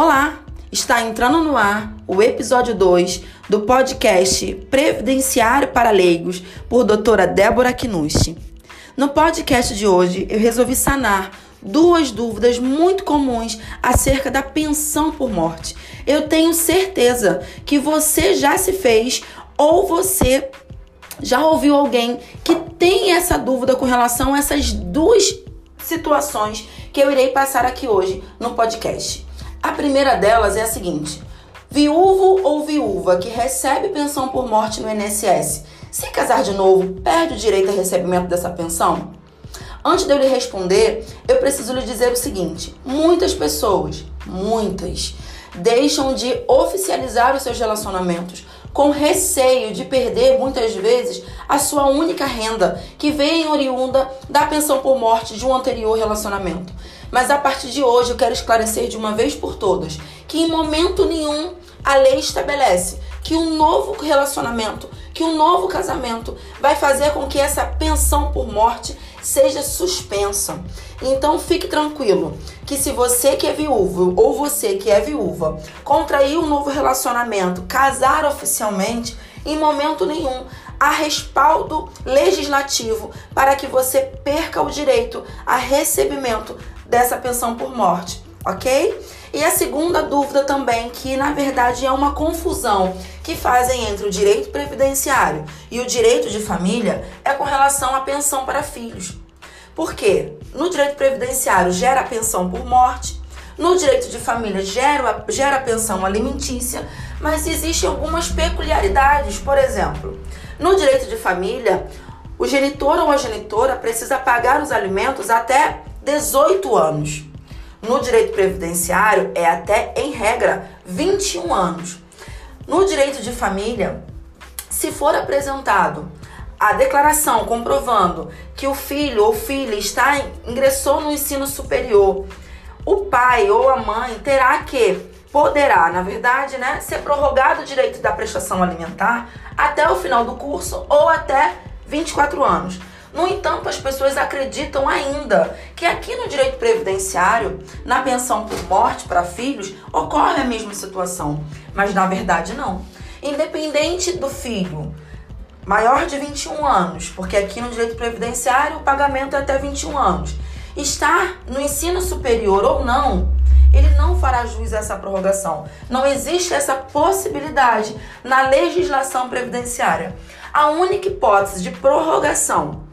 Olá! Está entrando no ar o episódio 2 do podcast Previdenciário para Leigos por doutora Débora Knucci. No podcast de hoje, eu resolvi sanar duas dúvidas muito comuns acerca da pensão por morte. Eu tenho certeza que você já se fez ou você já ouviu alguém que tem essa dúvida com relação a essas duas situações que eu irei passar aqui hoje no podcast. A primeira delas é a seguinte: viúvo ou viúva que recebe pensão por morte no INSS, se casar de novo, perde o direito a recebimento dessa pensão? Antes de eu lhe responder, eu preciso lhe dizer o seguinte: muitas pessoas, muitas, deixam de oficializar os seus relacionamentos com receio de perder muitas vezes a sua única renda, que vem oriunda da pensão por morte de um anterior relacionamento. Mas a partir de hoje eu quero esclarecer de uma vez por todas que em momento nenhum a lei estabelece que um novo relacionamento, que um novo casamento vai fazer com que essa pensão por morte seja suspensa. Então fique tranquilo que se você que é viúvo ou você que é viúva contrair um novo relacionamento, casar oficialmente, em momento nenhum há respaldo legislativo para que você perca o direito a recebimento dessa pensão por morte, ok? E a segunda dúvida também, que na verdade é uma confusão que fazem entre o direito previdenciário e o direito de família, é com relação à pensão para filhos. Por quê? No direito previdenciário gera a pensão por morte, no direito de família gera, gera a pensão alimentícia, mas existem algumas peculiaridades. Por exemplo, no direito de família, o genitor ou a genitora precisa pagar os alimentos até 18 anos. No direito previdenciário é até, em regra, 21 anos. No direito de família, se for apresentado a declaração comprovando que o filho ou filha está ingressou no ensino superior, o pai ou a mãe terá que poderá, na verdade, né, ser prorrogado o direito da prestação alimentar até o final do curso ou até 24 anos. No entanto, as pessoas acreditam ainda que aqui no direito previdenciário, na pensão por morte para filhos, ocorre a mesma situação. Mas na verdade, não. Independente do filho maior de 21 anos, porque aqui no direito previdenciário o pagamento é até 21 anos, estar no ensino superior ou não, ele não fará jus a essa prorrogação. Não existe essa possibilidade na legislação previdenciária. A única hipótese de prorrogação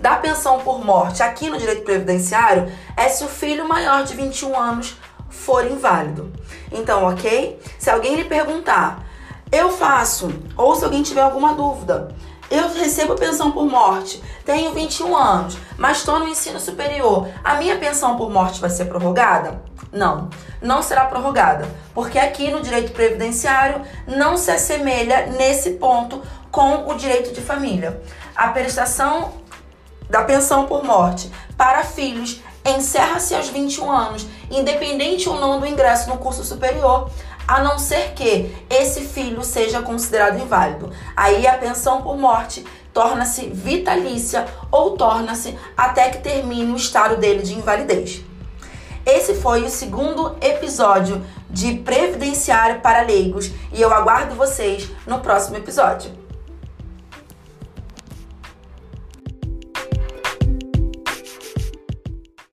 da pensão por morte aqui no direito previdenciário é se o filho maior de 21 anos for inválido. Então, ok? Se alguém lhe perguntar, eu faço, ou se alguém tiver alguma dúvida, eu recebo pensão por morte, tenho 21 anos, mas estou no ensino superior, a minha pensão por morte vai ser prorrogada? Não, não será prorrogada, porque aqui no direito previdenciário não se assemelha nesse ponto com o direito de família. A prestação da pensão por morte para filhos encerra-se aos 21 anos, independente ou não do ingresso no curso superior, a não ser que esse filho seja considerado inválido. Aí a pensão por morte torna-se vitalícia ou torna-se até que termine o estado dele de invalidez. Esse foi o segundo episódio de Previdenciário para Leigos e eu aguardo vocês no próximo episódio.